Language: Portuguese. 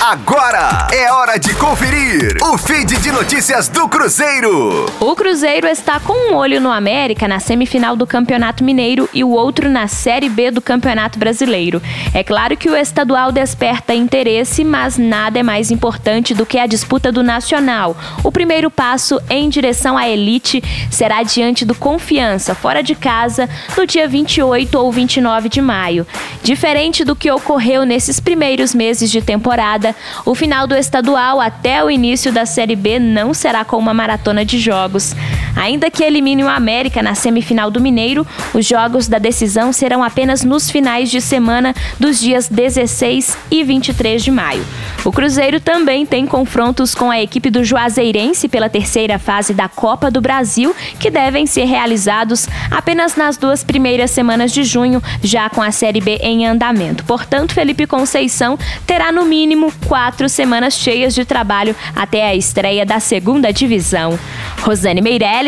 Agora é hora de conferir o feed de notícias do Cruzeiro. O Cruzeiro está com um olho no América na semifinal do Campeonato Mineiro e o outro na Série B do Campeonato Brasileiro. É claro que o estadual desperta interesse, mas nada é mais importante do que a disputa do Nacional. O primeiro passo em direção à elite será diante do Confiança, fora de casa, no dia 28 ou 29 de maio. Diferente do que ocorreu nesses primeiros meses de temporada, o final do estadual até o início da Série B não será com uma maratona de jogos. Ainda que elimine o América na semifinal do Mineiro, os jogos da decisão serão apenas nos finais de semana dos dias 16 e 23 de maio. O Cruzeiro também tem confrontos com a equipe do Juazeirense pela terceira fase da Copa do Brasil, que devem ser realizados apenas nas duas primeiras semanas de junho, já com a Série B em andamento. Portanto, Felipe Conceição terá no mínimo quatro semanas cheias de trabalho até a estreia da segunda divisão. Rosane Meirelles